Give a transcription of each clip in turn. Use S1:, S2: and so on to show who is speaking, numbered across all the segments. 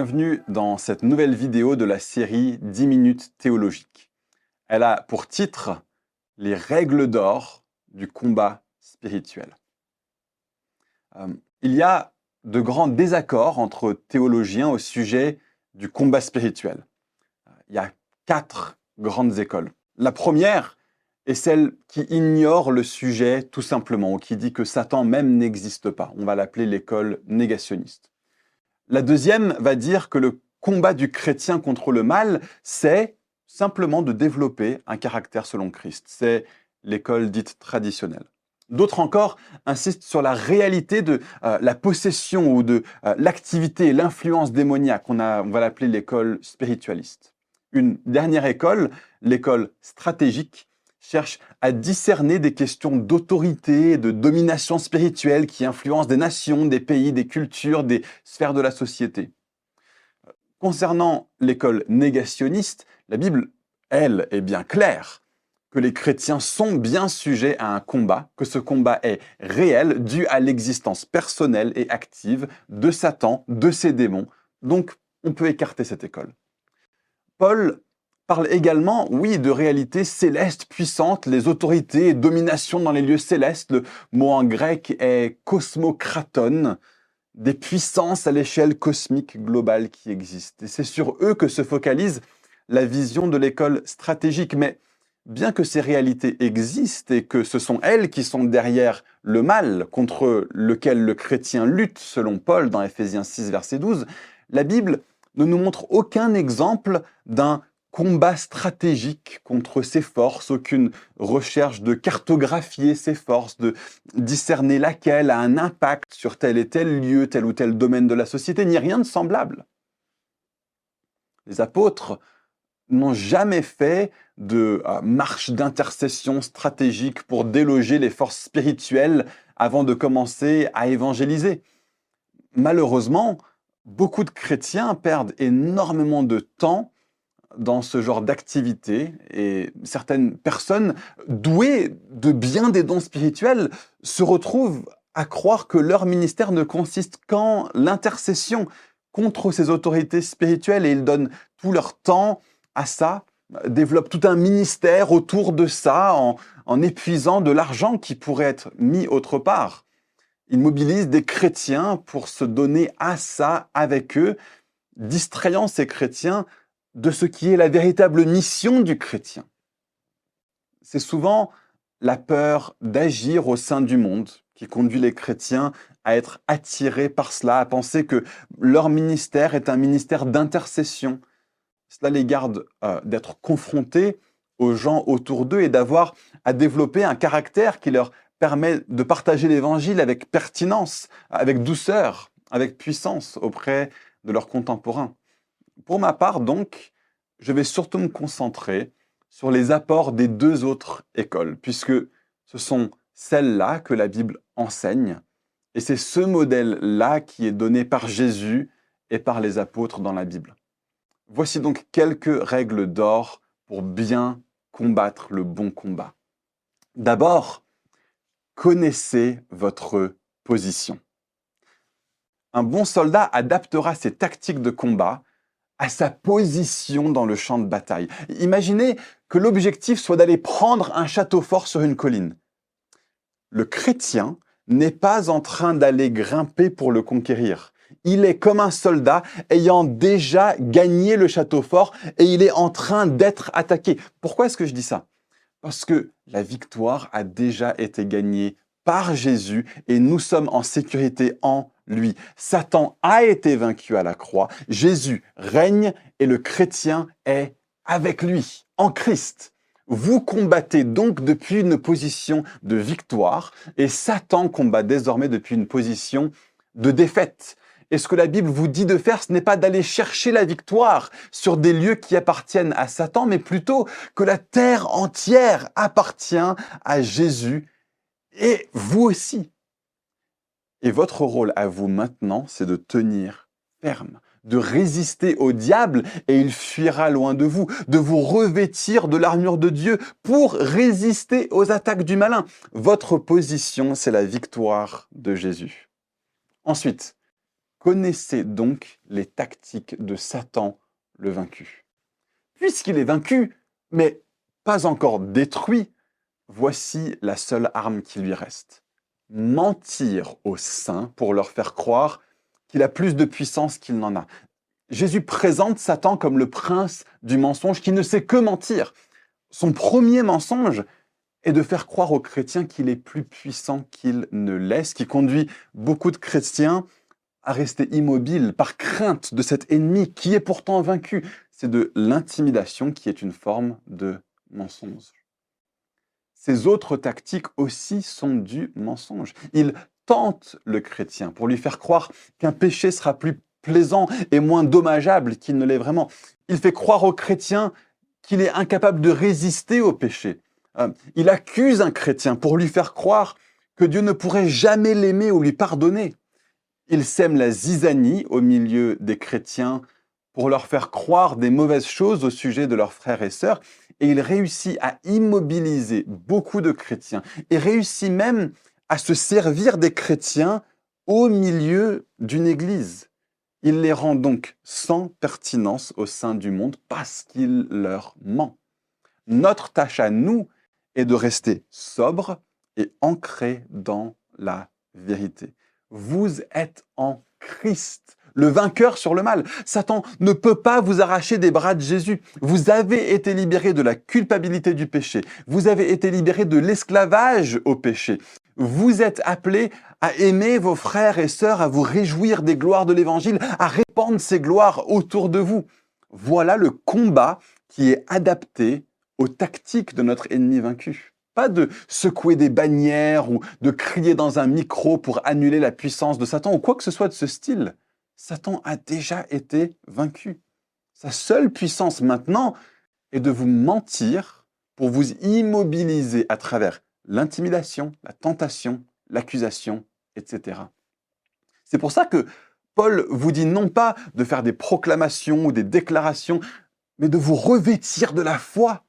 S1: bienvenue dans cette nouvelle vidéo de la série 10 minutes théologiques. Elle a pour titre Les règles d'or du combat spirituel. Euh, il y a de grands désaccords entre théologiens au sujet du combat spirituel. Il y a quatre grandes écoles. La première est celle qui ignore le sujet tout simplement, ou qui dit que Satan même n'existe pas. On va l'appeler l'école négationniste. La deuxième va dire que le combat du chrétien contre le mal, c'est simplement de développer un caractère selon Christ. C'est l'école dite traditionnelle. D'autres encore insistent sur la réalité de euh, la possession ou de euh, l'activité et l'influence démoniaque. On, va l'appeler l'école spiritualiste. Une dernière école, l'école stratégique, cherche à discerner des questions d'autorité de domination spirituelle qui influencent des nations, des pays, des cultures, des sphères de la société. Concernant l'école négationniste, la Bible, elle, est bien claire que les chrétiens sont bien sujets à un combat, que ce combat est réel, dû à l'existence personnelle et active de Satan, de ses démons. Donc, on peut écarter cette école. Paul parle également, oui, de réalités célestes puissantes, les autorités et dominations dans les lieux célestes. Le mot en grec est cosmokraton, des puissances à l'échelle cosmique globale qui existent. Et c'est sur eux que se focalise la vision de l'école stratégique. Mais bien que ces réalités existent et que ce sont elles qui sont derrière le mal contre lequel le chrétien lutte, selon Paul dans Ephésiens 6, verset 12, la Bible ne nous montre aucun exemple d'un combat stratégique contre ces forces, aucune recherche de cartographier ces forces, de discerner laquelle a un impact sur tel et tel lieu, tel ou tel domaine de la société, ni rien de semblable. Les apôtres n'ont jamais fait de euh, marche d'intercession stratégique pour déloger les forces spirituelles avant de commencer à évangéliser. Malheureusement, beaucoup de chrétiens perdent énormément de temps dans ce genre d'activité et certaines personnes douées de bien des dons spirituels se retrouvent à croire que leur ministère ne consiste qu'en l'intercession contre ces autorités spirituelles et ils donnent tout leur temps à ça, développent tout un ministère autour de ça en, épuisant de l'argent qui pourrait être mis autre part. Ils mobilisent des chrétiens pour se donner à ça avec eux, distrayant ces chrétiens de ce qui est la véritable mission du chrétien. C'est souvent la peur d'agir au sein du monde qui conduit les chrétiens à être attirés par cela, à penser que leur ministère est un ministère d'intercession. Cela les garde euh, d'être confrontés aux gens autour d'eux et d'avoir à développer un caractère qui leur permet de partager l'évangile avec pertinence, avec douceur, avec puissance auprès de leurs contemporains. Pour ma part, donc, je vais surtout me concentrer sur les apports des deux autres écoles, puisque ce sont celles-là que la Bible enseigne, et c'est ce modèle-là qui est donné par Jésus et par les apôtres dans la Bible. Voici donc quelques règles d'or pour bien combattre le bon combat. D'abord, connaissez votre position. Un bon soldat adaptera ses tactiques de combat à sa position dans le champ de bataille. Imaginez que l'objectif soit d'aller prendre un château fort sur une colline. Le chrétien n'est pas en train d'aller grimper pour le conquérir. Il est comme un soldat ayant déjà gagné le château fort et il est en train d'être attaqué. Pourquoi est-ce que je dis ça? Parce que la victoire a déjà été gagnée par Jésus et nous sommes en sécurité en lui. Satan a été vaincu à la croix, Jésus règne et le chrétien est avec lui, en Christ. Vous combattez donc depuis une position de victoire et Satan combat désormais depuis une position de défaite. Et ce que la Bible vous dit de faire, ce n'est pas d'aller chercher la victoire sur des lieux qui appartiennent à Satan, mais plutôt que la terre entière appartient à Jésus et vous aussi. Et votre rôle à vous maintenant, c'est de tenir ferme, de résister au diable et il fuira loin de vous, de vous revêtir de l'armure de Dieu pour résister aux attaques du malin. Votre position, c'est la victoire de Jésus. Ensuite, Connaissez donc les tactiques de Satan le vaincu. Puisqu'il est vaincu, mais pas encore détruit, voici la seule arme qui lui reste. Mentir aux saints pour leur faire croire qu'il a plus de puissance qu'il n'en a. Jésus présente Satan comme le prince du mensonge qui ne sait que mentir. Son premier mensonge est de faire croire aux chrétiens qu'il est plus puissant qu'il ne l'est, ce qui conduit beaucoup de chrétiens à rester immobiles par crainte de cet ennemi qui est pourtant vaincu. C'est de l'intimidation qui est une forme de mensonge. Ces autres tactiques aussi sont du mensonge. Il tente le chrétien pour lui faire croire qu'un péché sera plus plaisant et moins dommageable qu'il ne l'est vraiment. Il fait croire au chrétien qu'il est incapable de résister au péché. Euh, il accuse un chrétien pour lui faire croire que Dieu ne pourrait jamais l'aimer ou lui pardonner. Il sème la zizanie au milieu des chrétiens pour leur faire croire des mauvaises choses au sujet de leurs frères et sœurs, et il réussit à immobiliser beaucoup de chrétiens, et réussit même à se servir des chrétiens au milieu d'une église. Il les rend donc sans pertinence au sein du monde parce qu'il leur ment. Notre tâche à nous est de rester sobre et ancré dans la vérité. Vous êtes en Christ, le vainqueur sur le mal. Satan ne peut pas vous arracher des bras de Jésus. Vous avez été libéré de la culpabilité du péché. Vous avez été libéré de l'esclavage au péché. Vous êtes appelé à aimer vos frères et sœurs, à vous réjouir des gloires de l'Évangile, à répandre ces gloires autour de vous. Voilà le combat qui est adapté aux tactiques de notre ennemi vaincu. Pas de secouer des bannières ou de crier dans un micro pour annuler la puissance de Satan ou quoi que ce soit de ce style. Satan a déjà été vaincu. Sa seule puissance maintenant est de vous mentir pour vous immobiliser à travers l'intimidation, la tentation, l'accusation, etc. C'est pour ça que Paul vous dit non pas de faire des proclamations ou des déclarations, mais de vous revêtir de la foi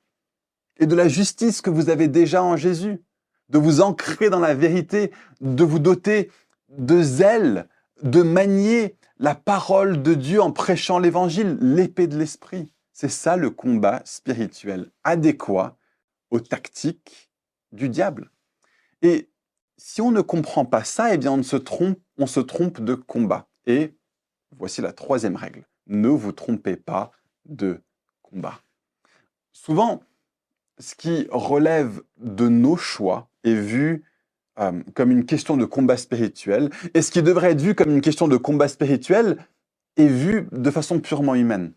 S1: et de la justice que vous avez déjà en Jésus, de vous ancrer dans la vérité, de vous doter de zèle, de manier la parole de Dieu en prêchant l'évangile, l'épée de l'esprit. C'est ça le combat spirituel adéquat aux tactiques du diable. Et si on ne comprend pas ça, eh bien on se trompe, on se trompe de combat. Et voici la troisième règle. Ne vous trompez pas de combat. Souvent, ce qui relève de nos choix est vu euh, comme une question de combat spirituel, et ce qui devrait être vu comme une question de combat spirituel est vu de façon purement humaine.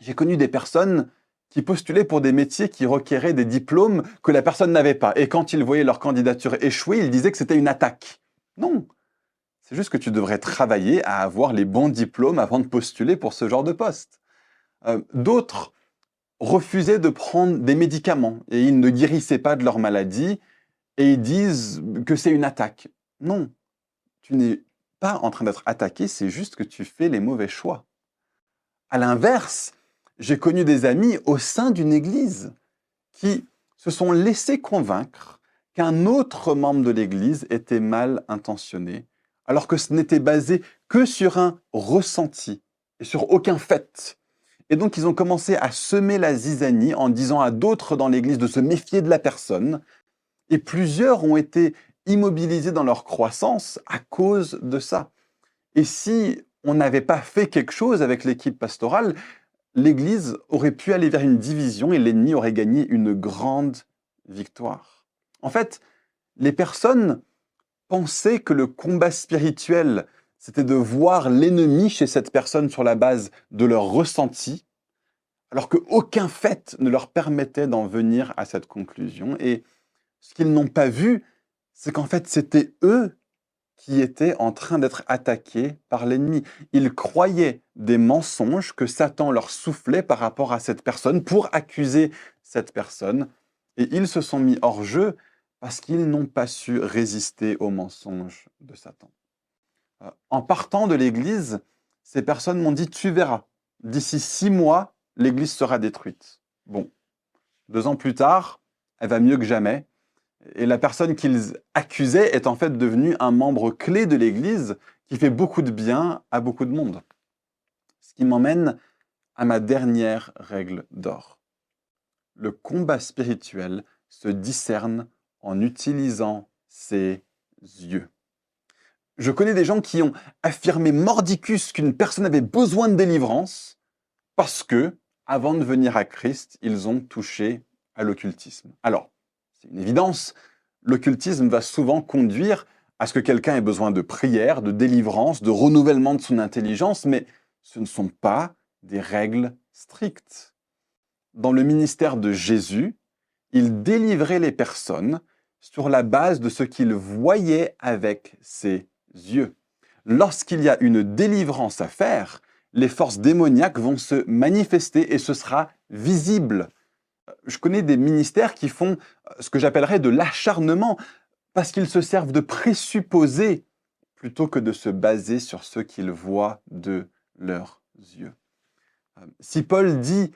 S1: J'ai connu des personnes qui postulaient pour des métiers qui requéraient des diplômes que la personne n'avait pas. Et quand ils voyaient leur candidature échouer, ils disaient que c'était une attaque. Non, c'est juste que tu devrais travailler à avoir les bons diplômes avant de postuler pour ce genre de poste. Euh, d'autres refusaient de prendre des médicaments et ils ne guérissaient pas de leur maladie et ils disent que c'est une attaque. Non, tu n'es pas en train d'être attaqué, c'est juste que tu fais les mauvais choix. À l'inverse, j'ai connu des amis au sein d'une église qui se sont laissés convaincre qu'un autre membre de l'église était mal intentionné, alors que ce n'était basé que sur un ressenti et sur aucun fait. Et donc, ils ont commencé à semer la zizanie en disant à d'autres dans l'église de se méfier de la personne. Et plusieurs ont été immobilisés dans leur croissance à cause de ça. Et si on n'avait pas fait quelque chose avec l'équipe pastorale, l'Église aurait pu aller vers une division et l'ennemi aurait gagné une grande victoire. En fait, les personnes pensaient que le combat spirituel c'était de voir l'ennemi chez cette personne sur la base de leur ressenti, alors qu'aucun fait ne leur permettait d'en venir à cette conclusion. Et ce qu'ils n'ont pas vu, c'est qu'en fait, c'était eux qui étaient en train d'être attaqués par l'ennemi. Ils croyaient des mensonges que Satan leur soufflait par rapport à cette personne pour accuser cette personne. Et ils se sont mis hors jeu parce qu'ils n'ont pas su résister aux mensonges de Satan. Euh, en partant de l'Église, ces personnes m'ont dit, tu verras, d'ici six mois, l'Église sera détruite. Bon, deux ans plus tard, elle va mieux que jamais. Et la personne qu'ils accusaient est en fait devenue un membre clé de l'Église qui fait beaucoup de bien à beaucoup de monde. Ce qui m'emmène à ma dernière règle d'or. Le combat spirituel se discerne en utilisant ses yeux. Je connais des gens qui ont affirmé mordicus qu'une personne avait besoin de délivrance parce que, avant de venir à Christ, ils ont touché à l'occultisme. Alors, c'est une évidence, l'occultisme va souvent conduire à ce que quelqu'un ait besoin de prière, de délivrance, de renouvellement de son intelligence, mais ce ne sont pas des règles strictes. Dans le ministère de Jésus, il délivrait les personnes sur la base de ce qu'il voyait avec ses yeux. Lorsqu'il y a une délivrance à faire, les forces démoniaques vont se manifester et ce sera visible. Je connais des ministères qui font ce que j'appellerais de l'acharnement parce qu'ils se servent de présupposés plutôt que de se baser sur ce qu'ils voient de leurs yeux. Si Paul dit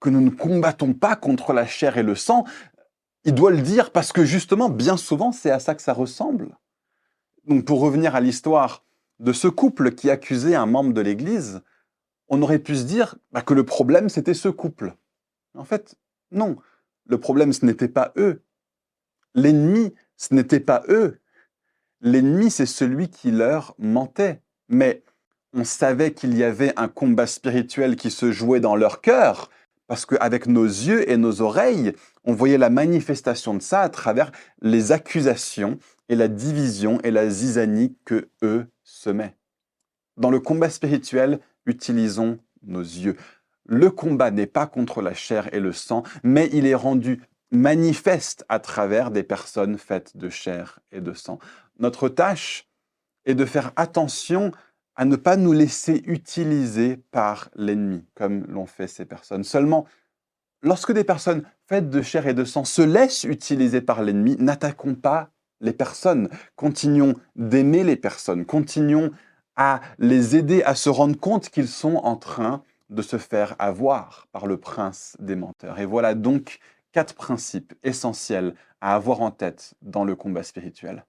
S1: que nous ne combattons pas contre la chair et le sang, il doit le dire parce que justement, bien souvent, c'est à ça que ça ressemble. Donc pour revenir à l'histoire de ce couple qui accusait un membre de l'Église, on aurait pu se dire bah, que le problème, c'était ce couple. En fait, non. Le problème, ce n'était pas eux. L'ennemi, ce n'était pas eux. L'ennemi, c'est celui qui leur mentait. Mais on savait qu'il y avait un combat spirituel qui se jouait dans leur cœur, parce qu'avec nos yeux et nos oreilles, on voyait la manifestation de ça à travers les accusations et la division et la zizanie que eux semaient. Dans le combat spirituel, utilisons nos yeux. Le combat n'est pas contre la chair et le sang, mais il est rendu manifeste à travers des personnes faites de chair et de sang. Notre tâche est de faire attention à ne pas nous laisser utiliser par l'ennemi, comme l'ont fait ces personnes. Seulement, lorsque des personnes faites de chair et de sang se laissent utiliser par l'ennemi, n'attaquons pas les personnes, continuons d'aimer les personnes, continuons à les aider à se rendre compte qu'ils sont en train de se faire avoir par le prince des menteurs. Et voilà donc quatre principes essentiels à avoir en tête dans le combat spirituel.